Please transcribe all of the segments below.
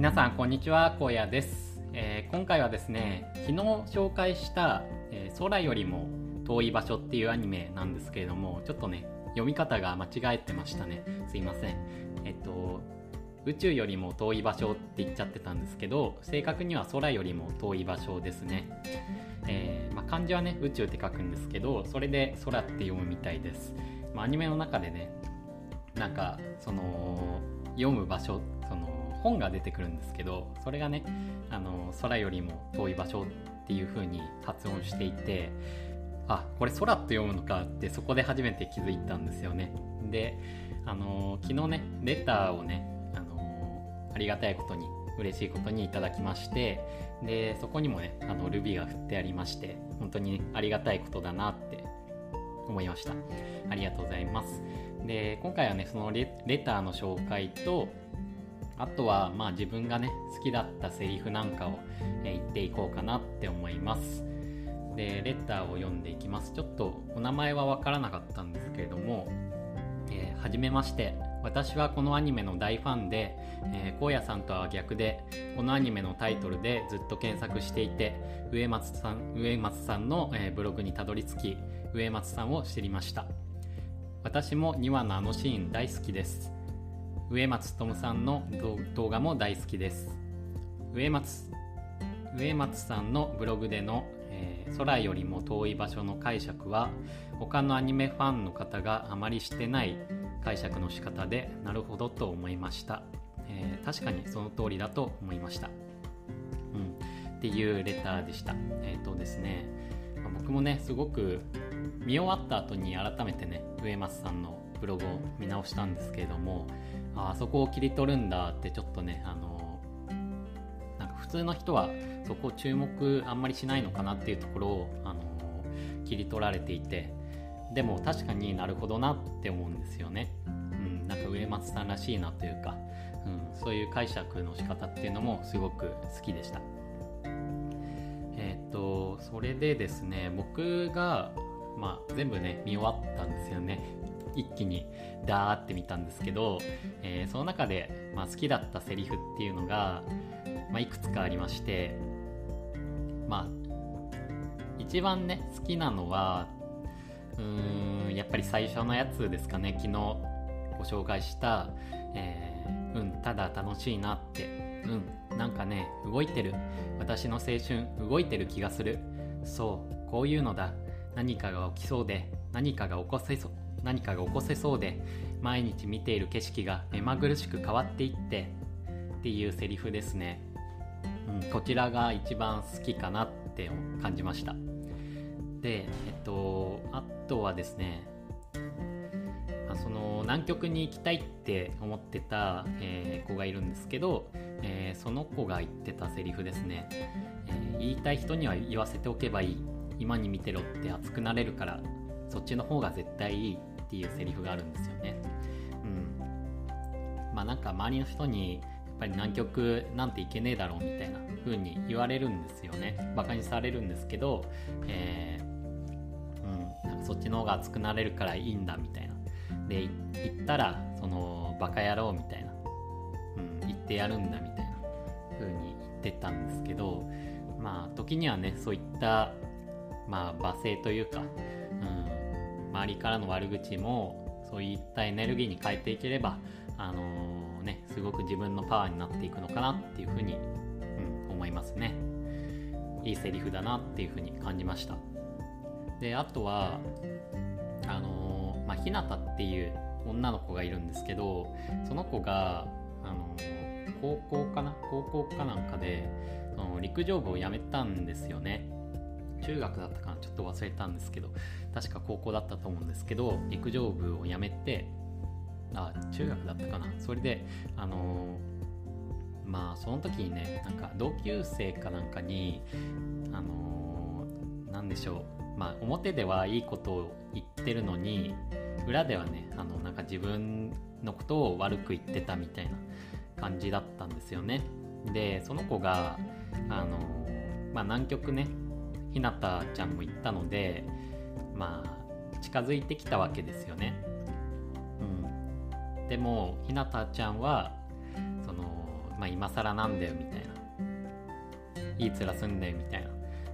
皆さんこんにちは荒野です、えー、今回はですね昨日紹介した、えー、空よりも遠い場所っていうアニメなんですけれどもちょっとね読み方が間違えてましたね。すいません。えっと宇宙よりも遠い場所って言っちゃってたんですけど正確には空よりも遠い場所ですね、えー、まあ、漢字はね宇宙って書くんですけどそれで空って読むみたいです、まあ、アニメの中でねなんかその読む場所その本が出てくるんですけどそれがねあの空よりも遠い場所っていう風に発音していてあこれ空と読むのかってそこで初めて気づいたんですよね。であの昨日ねレターをねあのありがたいことに嬉しいことにいただきましてでそこにもねあのルビーが振ってありまして本当にありがたいことだなって思いました。ありがとうございます。で今回はねそのレターの紹介とあとはまあ自分がね好きだったセリフなんかを、え言っていこうかなって思います。でレッターを読んでいきます。ちょっとお名前は分からなかったんですけれどもえー、はじめまして。私はこのアニメの大ファンで、えー、荒野さんとは逆でこのアニメのタイトルでずっと検索していて植松さん植松さんの、えー、ブログにたどり着き植松さんを知りました。私も2話のあのシーン大好きです。植松智さんの動画も大好きです。植松植松さんのブログでの、えー、空よりも遠い場所の解釈は他のアニメファンの方があまりしてない解釈の仕方でなるほどと思いました、えー、確かにその通りだと思いました、うん、っていうレターでした。えっ、ー、とですね、まあ、僕もねすごく見終わった後に改めてね植松さんのブログを見直したんですけれどもあそこを切り取るんだってちょっとねあのなんか普通の人はそこを注目あんまりしないのかなっていうところをあの切り取られていてでも確かになるほどなって思うんですよね。うん、なんか植松さんらしいなというか、うん、そういう解釈の仕方っていうのもすごく好きでした。えー、っとそれでですね僕がまあ、全部ね見終わったんですよね一気にダーって見たんですけど、えー、その中で、まあ、好きだったセリフっていうのが、まあ、いくつかありましてまあ一番ね好きなのはうーんやっぱり最初のやつですかね。昨日ご紹介した「えー、うんただ楽しいな」ってうんなんかね動いてる。私の青春動いてる気がする。そうこういうのだ。何かが起きそうで何かが起こせそう。何かが起こせそうで毎日見ている景色が目まぐるしく変わっていってっていうセリフですね、うん、こちらが一番好きかなって感じました。でえっとあとはですねまその南極に行きたいって思ってた、えー、子がいるんですけど、えー、その子が言ってたセリフですね、えー、言いたい人には言わせておけばいい。今に見てろって熱くなれるからそっちの方が絶対いいっていうセリフがあるんですよね。うん。まあなんか周りの人にやっぱり南極なんて行けねえだろうみたいな風に言われるんですよね。バカにされるんですけど、えー、うん、なんかそっちの方が熱くなれるからいいんだみたいな。で、行ったらそのバカ野郎みたいな。うん、言ってやるんだみたいな風に言ってたんですけど、まあ時にはね、そういったまあ、罵声というか、周りからの悪口もそういったエネルギーに変えていければ、あのー、ね、すごく自分のパワーになっていくのかなっていうふうに、うん、思いますね。いいセリフだなっていうふうに感じました。で、あとは、あのー、まあ、ひなたっていう女の子がいるんですけど、その子が、あのー、高校かな高校かなんかで、その陸上部を辞めたんですよね。中学だったかなちょっと忘れたんですけど確か高校だったと思うんですけど陸上部を辞めてあ中学だったかな。それであのー、まあその時にねなんか同級生かなんかにあのー、なんでしょう。まあ表ではいいことを言ってるのに裏ではねあのなんか自分のことを悪く言ってたみたいな感じだったんですよね。でその子があのまあ南極ねひなたちゃんも行ったのでまあ近づいてきたわけですよね。うん、でもひなたちゃんはそのまあ今更なんだよみたいな。いい面すんだよみたいな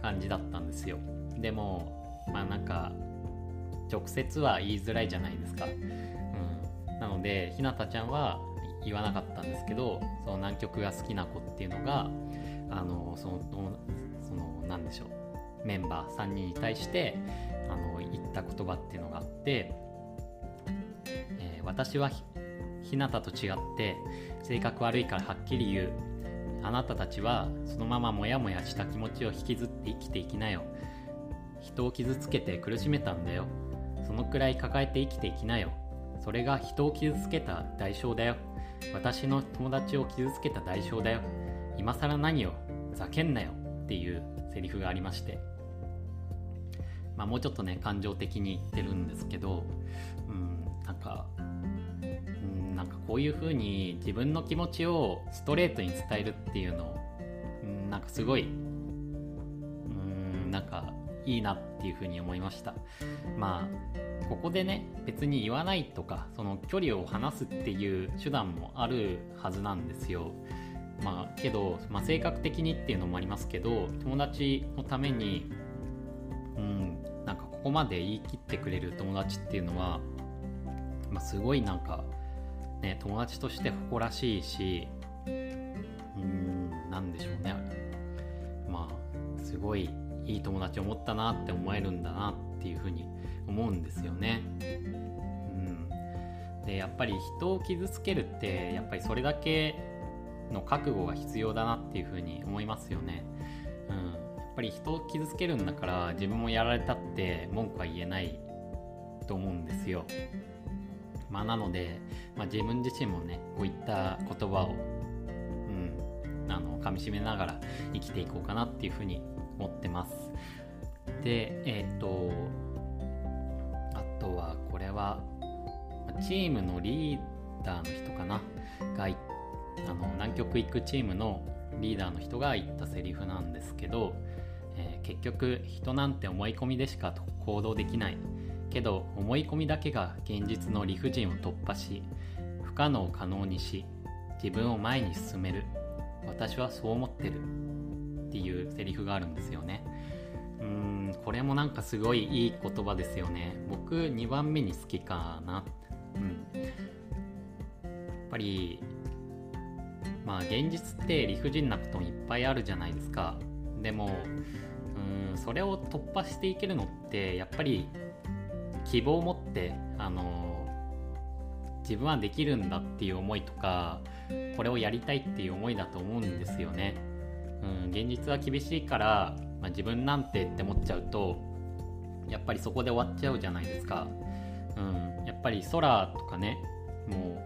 感じだったんですよ。でもまあなんか直接は言いづらいじゃないですか、うん、なのでひなたちゃんは言わなかったんですけどその南極が好きな子っていうのがあのそのその何でしょう。メンバー3人に対してあの言った言葉っていうのがあって、えー、私はひなたと違って性格悪いからはっきり言う。あなたたちはそのままモヤモヤした気持ちを引きずって生きていきなよ。人を傷つけて苦しめたんだよ。そのくらい抱えて生きていきなよ。それが人を傷つけた代償だよ。私の友達を傷つけた代償だよ。今更何よざけんなよ。っていうセリフがありまして。まあもうちょっとね感情的に言ってるんですけどうんなんかうんなんかこういう風に自分の気持ちをストレートに伝えるっていうのうんなんかすごいうんなんかいいなっていう風に思いました。まあここでね別に言わないとかその距離を離すっていう手段もあるはずなんですよ。まあけど、まあ、性格的にっていうのもありますけど友達のためにここまで言い切ってくれる友達っていうのは、まあ、すごいなんかね友達として誇らしいしうんなんでしょうねまあすごいいい友達を持ったなって思えるんだなっていうふうに思うんですよね。うん、でやっぱり人を傷つけるってやっぱりそれだけの覚悟が必要だなっていうふうに思いますよね。うん、ぱり人を傷つけるんだから自分もやられたって文句は言えないと思うんですよ。まあ、なので、まあ、自分自身もねこういった言葉を、うん、あの噛みしめながら生きていこうかなっていうふうに思ってます。で、えっ、ー、と、あとはこれは、チームのリーダーの人かな？があの南極行くチームのリーダーの人が言ったセリフなんですけど、えー、結局人なんて思い込みでしか行動できない。けど思い込みだけが現実の理不尽を突破し不可能を可能にし自分を前に進める。私はそう思ってるっていうセリフがあるんですよね。うんこれもなんかすごいいい言葉ですよね。僕2番目に好きかな。うん。やっぱりまあ現実って理不尽なこともいっぱいあるじゃないですか。でもうんそれを突破していけるのってやっぱり希望を持ってあの自分はできるんだっていう思いとかこれをやりたいっていう思いだと思うんですよね。うん、現実は厳しいから、まあ、自分なんてって思っちゃうとやっぱりそこで終わっちゃうじゃないですか、うん、やっぱり空とかねも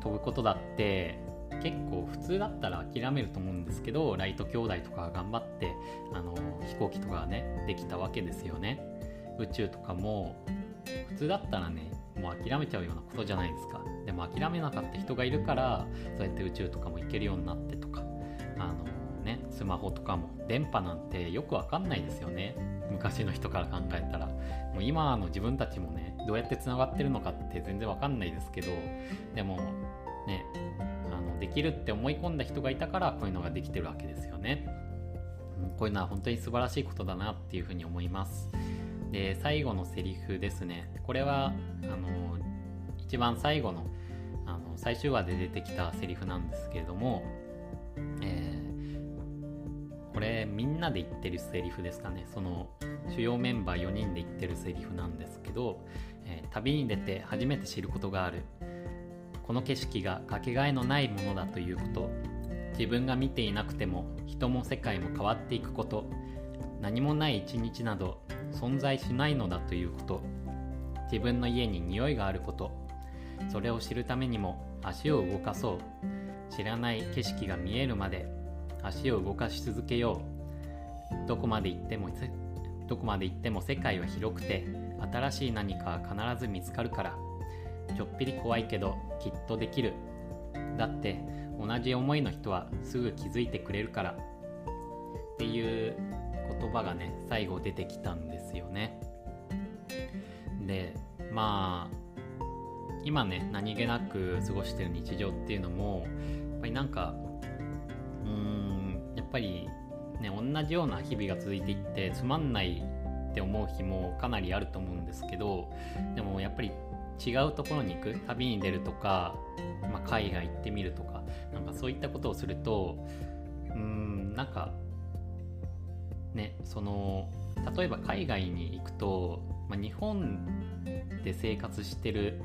う飛ぶことだって結構普通だったら諦めると思うんですけどライト兄弟とか頑張ってあの飛行機とかねできたわけですよね。宇宙とかも普通だったらねもう諦めちゃうようなことじゃないですか。でも諦めなかった人がいるからそうやって宇宙とかも行けるようになってとかあのねスマホとかも電波なんてよくわかんないですよね。昔の人から考えたら。もう今の自分たちもねどうやってつながってるのかって全然わかんないですけどでもねあのできるって思い込んだ人がいたからこういうのができてるわけですよね、こういうのは本当に素晴らしいことだなっていうふうに思います。で最後のセリフですね。これはあの一番最後のあの最終話で出てきたセリフなんですけれども、えーこれみんなで言ってるセリフですかね。その主要メンバー4人で言ってるセリフなんですけど、えー、旅に出て初めて知ることがある。この景色がかけがえのないものだということ。自分が見ていなくても人も世界も変わっていくこと。何もない一日など存在しないのだということ。自分の家に匂いがあること。それを知るためにも足を動かそう。知らない景色が見えるまで足を動かし続けよう。どこまで行ってもどこまで行っても世界は広くて新しい何かは必ず見つかるから。ちょっぴり怖いけどきっとできる。だって同じ思いの人はすぐ気づいてくれるから。っていう言葉がね最後出てきたんですよね。でまあ今ね何気なく過ごしてる日常っていうのもやっぱりなんかうーんやっぱりね同じような日々が続いていってつまんないって思う日もかなりあると思うんですけどでもやっぱり違うところに行く？旅に出るとか、まあ、海外行ってみるとかなんかそういったことをするとうんなんかねその例えば海外に行くと、まあ、日本で生活してる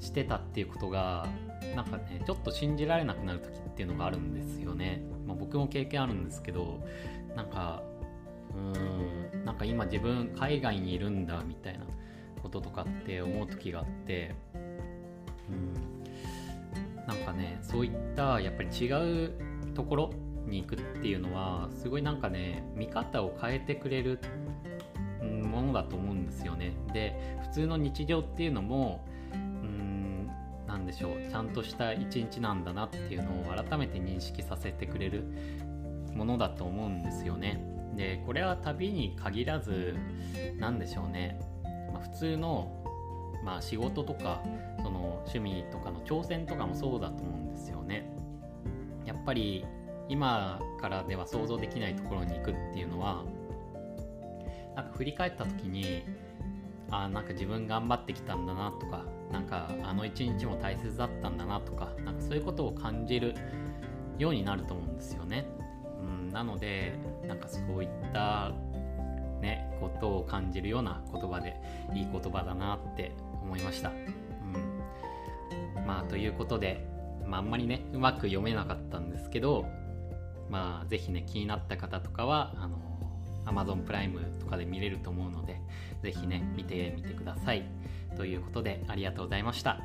してたっていうことがなんかねちょっと信じられなくなる時っていうのがあるんですよね、まあ、僕も経験あるんですけどなんかうーんなんか今自分海外にいるんだみたいな。こととかって思う時があってうん。なんかねそういったやっぱり違うところに行くっていうのはすごいなんかね見方を変えてくれるものだと思うんですよね。で普通の日常っていうのもうんなんでしょうちゃんとした一日なんだなっていうのを改めて認識させてくれるものだと思うんですよね。でこれは旅に限らず何でしょうね、普通の、まあ、仕事とかその趣味とかの挑戦とかもそうだと思うんですよねやっぱり今からでは想像できないところに行くっていうのはなんか振り返った時にあなんか自分頑張ってきたんだなとかなんかあの一日も大切だったんだなとかなんかそういうことを感じるようになると思うんですよね。うん、なのでなんかそういったことを感じるような言葉でいい言葉だなって思いました。うん、まあということで、まあ、あんまりねうまく読めなかったんですけどまあ是非ね気になった方とかはあの Amazon プライムとかで見れると思うので、ぜひね、見てみてください。ということで、ありがとうございました。